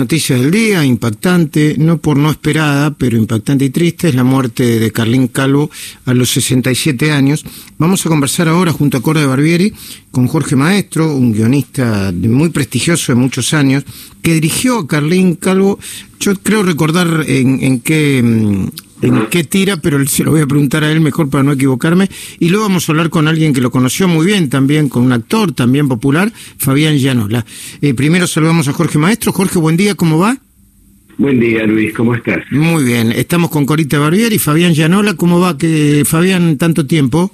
noticias del día, impactante, no por no esperada, pero impactante y triste, es la muerte de Carlín Calvo a los 67 años. Vamos a conversar ahora junto a Cora de Barbieri con Jorge Maestro, un guionista muy prestigioso de muchos años, que dirigió a Carlín Calvo, yo creo recordar en, qué mm, en qué tira, pero se lo voy a preguntar a él mejor para no equivocarme. Y luego vamos a hablar con alguien que lo conoció muy bien también, con un actor también popular, Fabián Llanola. Eh, primero saludamos a Jorge Maestro. Jorge, buen día, ¿cómo va? Buen día, Luis, ¿cómo estás? Muy bien, estamos con Corita Barbier y Fabián Llanola. ¿Cómo va, que Fabián, tanto tiempo?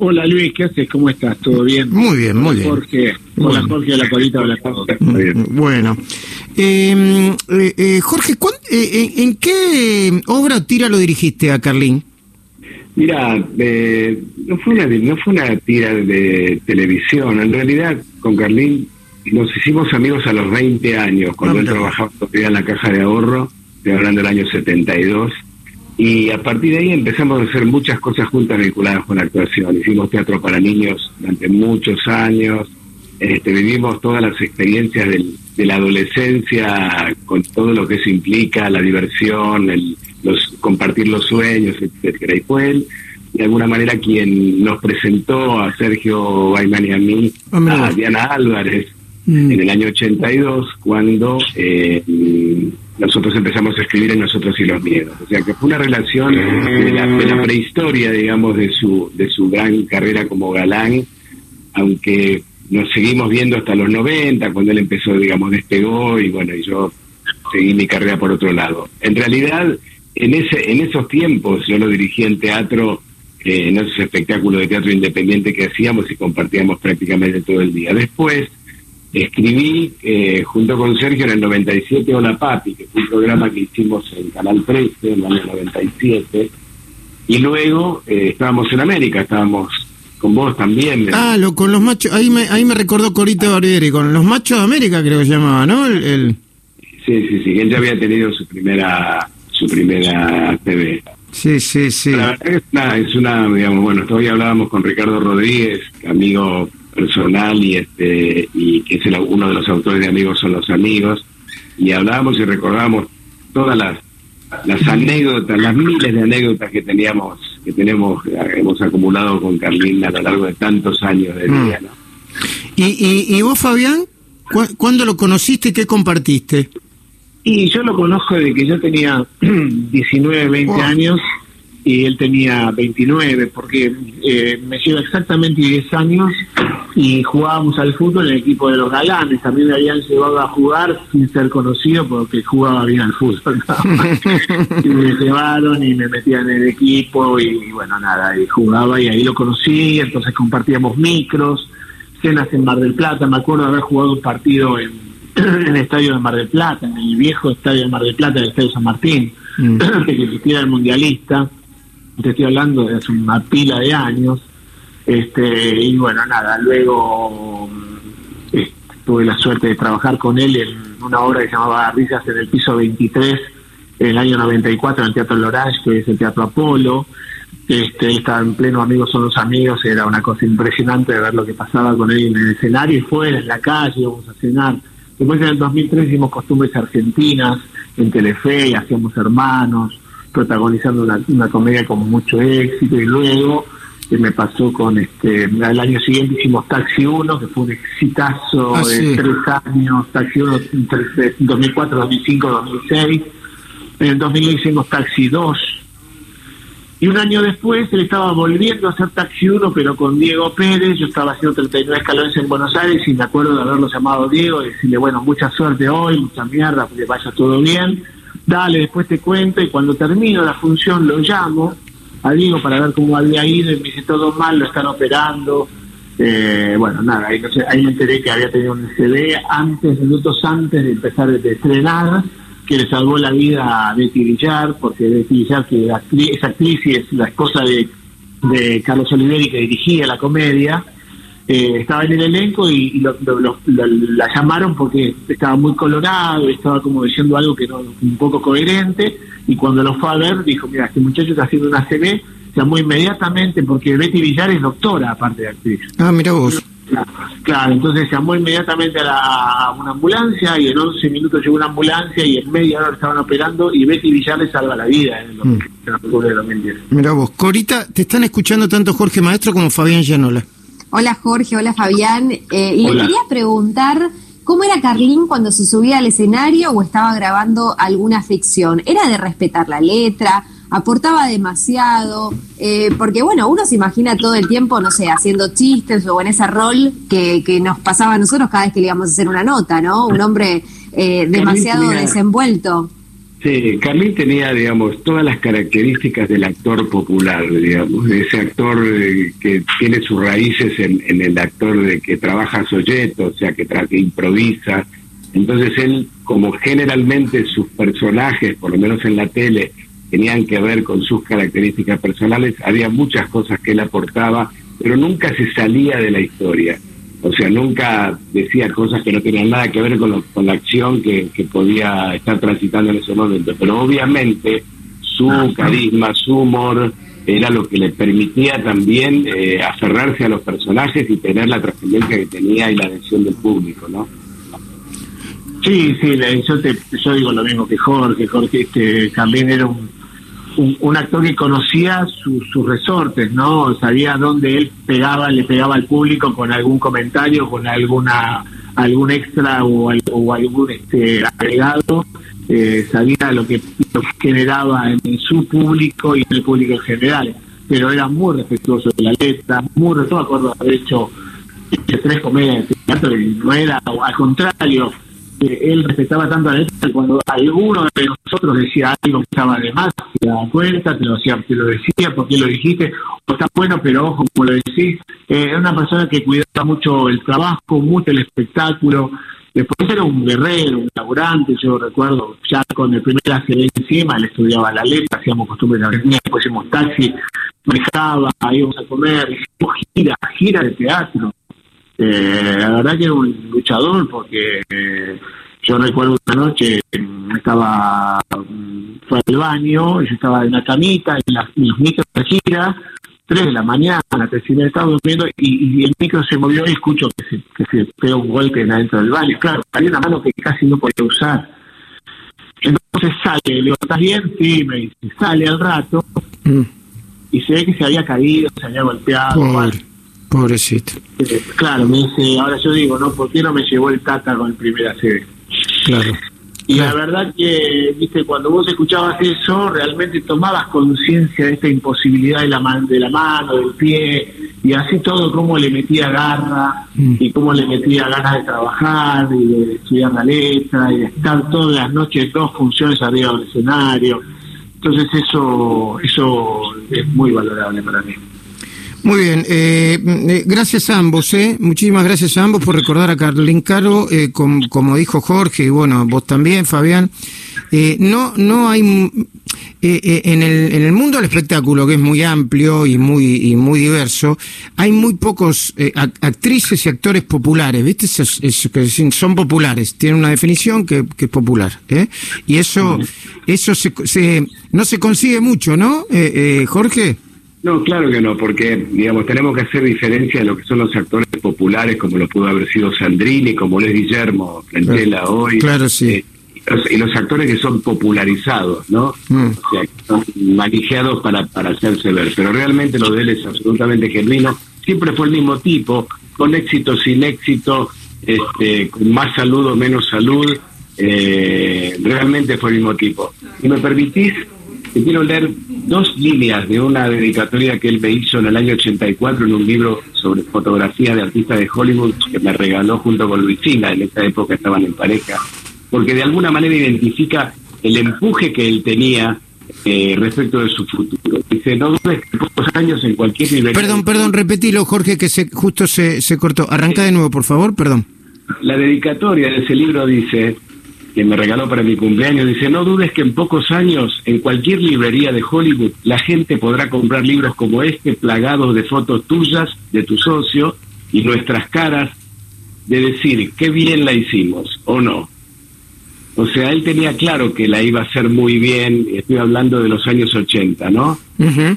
Hola Luis, ¿qué haces? ¿Cómo estás? ¿Todo bien? Muy bien, muy bien. Jorge, hola Jorge, hola Corita, hola Jorge. Bueno, em, eh, eh, Jorge, eh, ¿en qué obra tira lo dirigiste a Carlín? Mira, no, fue una, no fue una tira de televisión, en realidad con Carlín nos hicimos amigos a los 20 años, cuando él trabajaba en la caja de ahorro, estoy hablando del año 72 y a partir de ahí empezamos a hacer muchas cosas juntas vinculadas con la actuación. Hicimos teatro para niños durante muchos años, este, vivimos todas las experiencias de la adolescencia con todo lo que eso implica, la diversión, el, los, compartir los sueños, etcétera. Y fue él, de alguna manera, quien nos presentó a Sergio Baimán y a mí, a Diana Álvarez, mm. en el año 82, cuando... Eh, nosotros empezamos a escribir en Nosotros y los Miedos. O sea que fue una relación de la, prehistoria, digamos, de su, de su gran carrera como galán, aunque nos seguimos viendo hasta los 90, cuando él empezó, digamos, despegó y bueno, y yo seguí mi carrera por otro lado. En realidad, en, ese, en esos tiempos yo lo dirigí en teatro, eh, en esos espectáculos de teatro independiente que hacíamos y compartíamos prácticamente todo el día. Después, escribí eh, junto con Sergio en el 97 Hola Papi, que fue un programa que hicimos en Canal 13 en el año 97, y luego eh, estábamos en América, estábamos con vos también. Ah, lo, con los machos, ahí me, ahí me recordó Corita Barbieri, con los machos de América creo que se llamaba, ¿no? El, Sí, sí, sí, él ya había tenido su primera, su primera TV. Sí, sí, sí. La verdad es una, es una, digamos, bueno, todavía hablábamos con Ricardo Rodríguez, amigo personal y este y que es uno de los autores de Amigos son los amigos y hablábamos y recordábamos todas las las anécdotas, las miles de anécdotas que teníamos que tenemos hemos acumulado con Carlina a lo largo de tantos años de vida, mm. ¿no? ¿Y, y, vos, Fabián, cuándo lo conociste y qué compartiste? Y yo lo conozco desde que yo tenía 19, 20 años y él tenía 29, porque eh, me lleva exactamente 10 años y jugábamos al fútbol en el equipo de los galanes. También me habían llevado a jugar sin ser conocido porque jugaba bien al fútbol. y me llevaron y me metían en el equipo y, bueno, nada, y jugaba y ahí lo conocí, entonces compartíamos micros, cenas en Mar del Plata. Me acuerdo de haber jugado un partido en, el estadio de Mar del Plata, en el viejo estadio de Mar del Plata, el estadio San Martín, mm. que existía el mundialista te estoy hablando de hace una pila de años, este, y bueno, nada, luego eh, tuve la suerte de trabajar con él en una obra que se llamaba Risas en el piso 23, en el año 94 en el Teatro Lorage, que es el Teatro Apolo, este, estaba en pleno Amigos son los amigos, era una cosa impresionante de ver lo que pasaba con él en el escenario y fuera, en la calle, íbamos a cenar. Después en el 2003 hicimos Costumbres Argentinas en Telefe, hacíamos Hermanos, protagonizando una, comedia con mucho éxito y luego que me pasó con este el año siguiente hicimos Taxi 1 que fue un exitazo ah, de tres años Taxi 1 entre 2004 2005 2006 en el 2000 hicimos Taxi 2 y un año después él estaba volviendo a hacer Taxi 1 pero con Diego Pérez. Yo estaba haciendo 39 escalones en Buenos Aires y me acuerdo de haberlo llamado Diego y decirle bueno mucha suerte hoy mucha mierda que vaya todo bien dale, después te cuento, y cuando termino la función lo llamo a Diego para ver cómo había ido, y me dice todo mal, lo están operando. Eh, bueno, nada, ahí, me enteré que había tenido un CD antes, minutos antes de empezar de estrenar, que le salvó la vida a Betty Villar, porque Betty Villar, que es actriz y es la esposa de, de Carlos Oliveri, que dirigía la comedia, eh, estaba en el elenco y, la llamaron porque estaba muy colorado, estaba como diciendo algo que no un poco coherente y cuando lo fue a ver dijo, mira, este muchacho está haciendo una CB, llamó inmediatamente porque Betty Villar es doctora aparte de actriz. Ah, mira vos. Claro, entonces llamó inmediatamente a, la, a, una ambulancia y en 11 minutos llegó una ambulancia y en media hora estaban operando y Betty Villar le salva la vida en, mm. octubre de 2010. Mira vos, Corita, te están escuchando tanto Jorge Maestro como Fabián Llanola. Hola Jorge, hola Fabián. Eh, y le quería preguntar cómo era Carlín cuando se subía al escenario o estaba grabando alguna ficción. ¿Era de respetar la letra? aportaba demasiado, eh, porque bueno, uno se imagina todo el tiempo, no sé, haciendo chistes o en ese rol que, que nos pasaba a nosotros cada vez que le íbamos a hacer una nota, ¿no? Un hombre eh, demasiado desenvuelto. Sí, Carlín tenía, digamos, todas las características del actor popular, digamos, de ese actor eh, que tiene sus raíces en, el actor de que trabaja solleto, o sea, que, que improvisa. Entonces él, como generalmente sus personajes, por lo menos en la tele, tenían que ver con sus características personales, había muchas cosas que él aportaba, pero nunca se salía de la historia. O sea, nunca decía cosas que no tenían nada que ver con, con la acción que, que, podía estar transitando en ese momento. Pero obviamente su carisma, su humor, era lo que le permitía también eh, aferrarse a los personajes y tener la trascendencia que tenía y la atención del público, ¿no? Sí, sí, yo, te, yo digo lo mismo que Jorge. Jorge este, también era un, un, actor que conocía sus resortes, ¿no? Sabía dónde él pegaba, le pegaba al público con algún comentario, con alguna algún extra o, algún este, agregado, eh, sabía lo que, generaba en, su público y en el público en general. Pero era muy respetuoso de la letra, muy respetuoso, acuerdo haber hecho tres comedias de teatro y no era, al contrario, él respetaba tanto a la letra cuando alguno de nosotros decía algo que estaba de más, se daba cuenta, te lo, decía, te lo decía, porque lo dijiste, o está bueno, pero ojo, como lo decís, eh, era una persona que cuidaba mucho el trabajo, mucho el espectáculo, después era un guerrero, un laburante, yo recuerdo, ya con el primer ACB encima, él estudiaba la letra, hacíamos costumbre de después hicimos taxi, manejaba, íbamos a comer, hicimos gira, gira de teatro, eh, la verdad que era un luchador porque eh, yo recuerdo una noche estaba fue al baño y yo estaba en la camita en, la, en los micros de gira tres de la mañana me estaba durmiendo y, el micro se movió y escucho que se, que se pegó un golpe adentro del baño claro había una mano que casi no podía usar entonces sale le digo ¿estás bien? sí me dice sale al rato mm. y se ve que se había caído se había golpeado Pobrecito. Eh, claro, me dice, ahora yo digo, ¿no? ¿Por qué no me llevó el Tata con el primer ACB? Claro. Y la verdad que, viste, cuando vos escuchabas eso, realmente tomabas conciencia de esta imposibilidad de la, man de la mano, del pie, y así todo, cómo le metía garra, mm. y cómo le metía ganas de trabajar, y de estudiar la letra, y de estar todas las noches, dos funciones arriba del escenario. Entonces eso, eso es muy valorable para mí. Muy bien, eh, eh, gracias a ambos, eh. muchísimas gracias a ambos por recordar a Carlín Caro, eh, como dijo Jorge, y bueno, vos también, Fabián. Eh, no, no hay en, el, en el mundo del espectáculo, que es muy amplio y muy, y muy diverso, hay muy pocos actrices y actores populares, ¿viste? son populares, tienen una definición que, que es popular, ¿eh? Y eso, eso se, se, no se consigue mucho, ¿no, Jorge? No, claro que no, porque digamos tenemos que hacer diferencia de lo que son los actores populares, como lo pudo haber sido Sandrini, como lo es Guillermo Frentela hoy. Claro, sí. Eh, y, los, actores que son popularizados, ¿no? Mm. O sea, que son manejados para, para hacerse ver. Pero realmente lo de él es absolutamente genuino. Siempre fue el mismo tipo, con éxito, sin éxito, este, con más salud o menos salud. Eh, realmente fue el mismo tipo. Si me permitís, te quiero leer dos líneas de una dedicatoria que él me hizo en el año 84 en un libro sobre fotografía de artistas de Hollywood que me regaló junto con Luisina, en esa época estaban en pareja, porque de alguna manera identifica el empuje que él tenía eh, respecto de su futuro. Dice, no dudes que pocos años en cualquier nivel... Perdón, perdón, repetilo, Jorge, que se, justo se, se cortó. Arranca de nuevo, por favor, perdón. La dedicatoria de ese libro dice, que me regaló para mi cumpleaños, dice, no dudes que en pocos años en cualquier librería de Hollywood la gente podrá comprar libros como este, plagados de fotos tuyas, de tu socio y nuestras caras, de decir, qué bien la hicimos o no. O sea, él tenía claro que la iba a hacer muy bien, estoy hablando de los años 80, ¿no?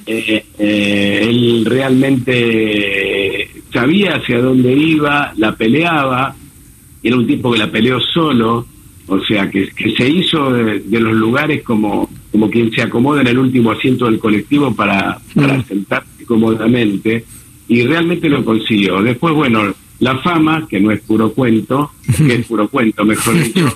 Eh, eh, él realmente sabía hacia dónde iba, la peleaba, era un tipo que la peleó solo, o sea, que, que se hizo de, los lugares como, como quien se acomoda en el último asiento del colectivo para, para mm. sentarse cómodamente, y realmente lo consiguió. Después, bueno, la fama, que no es puro cuento, que es puro cuento, mejor dicho,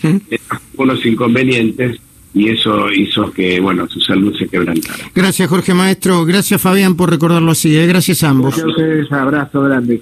unos inconvenientes, y eso hizo que, bueno, su salud se quebrantara. Gracias, Jorge Maestro. Gracias, Fabián, por recordarlo así. ¿eh? Gracias a ambos. Gracias a ustedes. Abrazo grande.